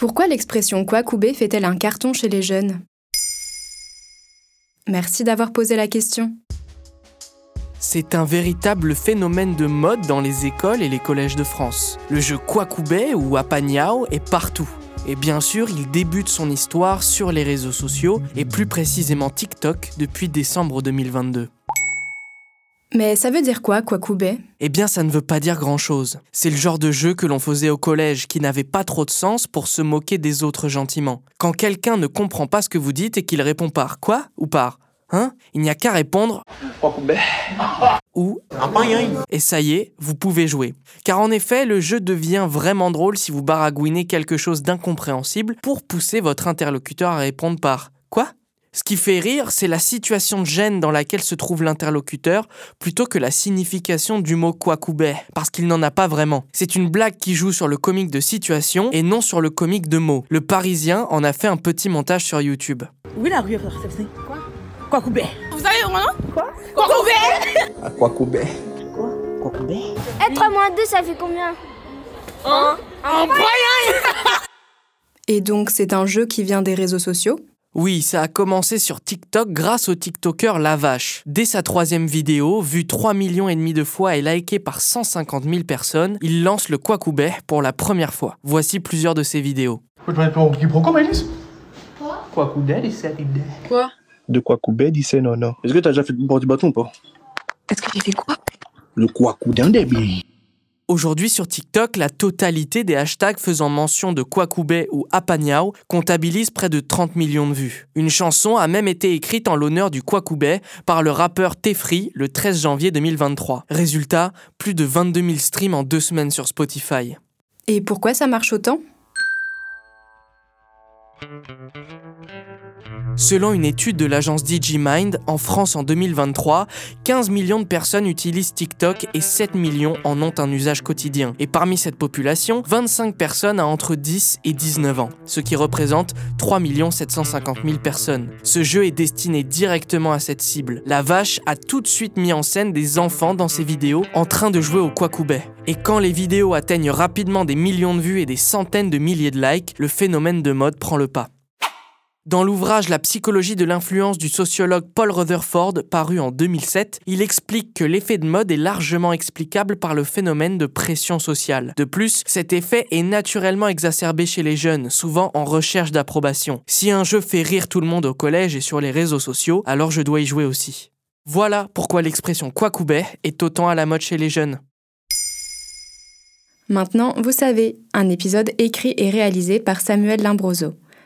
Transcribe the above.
Pourquoi l'expression Kwakubé fait-elle un carton chez les jeunes? Merci d'avoir posé la question. C'est un véritable phénomène de mode dans les écoles et les collèges de France. Le jeu Kwakubé ou Apanyao est partout. Et bien sûr, il débute son histoire sur les réseaux sociaux et plus précisément TikTok depuis décembre 2022. Mais ça veut dire quoi, Kwakubé? Eh bien, ça ne veut pas dire grand-chose. C'est le genre de jeu que l'on faisait au collège qui n'avait pas trop de sens pour se moquer des autres gentiment. Quand quelqu'un ne comprend pas ce que vous dites et qu'il répond par quoi ou par Hein? Il n'y a qu'à répondre ou et ça y est, vous pouvez jouer. Car en effet, le jeu devient vraiment drôle si vous baragouinez quelque chose d'incompréhensible pour pousser votre interlocuteur à répondre par quoi? Ce qui fait rire, c'est la situation de gêne dans laquelle se trouve l'interlocuteur, plutôt que la signification du mot kwakubé, parce qu'il n'en a pas vraiment. C'est une blague qui joue sur le comique de situation et non sur le comique de mots. Le Parisien en a fait un petit montage sur YouTube. Oui, la rue réception. Quoi? Kwakubé. Vous avez mon nom Quoi? Kwakubé À quoi? Kwakubé Eh, 3 moins 2, ça fait combien? Un Un Et donc c'est un jeu qui vient des réseaux sociaux? Oui, ça a commencé sur TikTok grâce au TikToker La Vache. Dès sa troisième vidéo, vue 3 millions et demi de fois et likée par 150 000 personnes, il lance le Kwakubé pour la première fois. Voici plusieurs de ses vidéos. Pour quiproquo, Maëlys? Quoi? Couper, il s'est. Quoi? De dit c'est non, non. Est-ce que t'as déjà fait du bord du bâton ou pas? Est-ce que j'ai fait quoi? Le débit. Aujourd'hui sur TikTok, la totalité des hashtags faisant mention de Kwakubé ou Apanyao comptabilise près de 30 millions de vues. Une chanson a même été écrite en l'honneur du Kwakubé par le rappeur Tefri le 13 janvier 2023. Résultat, plus de 22 000 streams en deux semaines sur Spotify. Et pourquoi ça marche autant? Selon une étude de l'agence DigiMind, en France en 2023, 15 millions de personnes utilisent TikTok et 7 millions en ont un usage quotidien. Et parmi cette population, 25 personnes ont entre 10 et 19 ans, ce qui représente 3 750 000 personnes. Ce jeu est destiné directement à cette cible. La vache a tout de suite mis en scène des enfants dans ses vidéos en train de jouer au Kwakubé. Et quand les vidéos atteignent rapidement des millions de vues et des centaines de milliers de likes, le phénomène de mode prend le pas. Dans l'ouvrage La psychologie de l'influence du sociologue Paul Rutherford, paru en 2007, il explique que l'effet de mode est largement explicable par le phénomène de pression sociale. De plus, cet effet est naturellement exacerbé chez les jeunes, souvent en recherche d'approbation. Si un jeu fait rire tout le monde au collège et sur les réseaux sociaux, alors je dois y jouer aussi. Voilà pourquoi l'expression Kwakubé est autant à la mode chez les jeunes. Maintenant, vous savez, un épisode écrit et réalisé par Samuel Limbroso.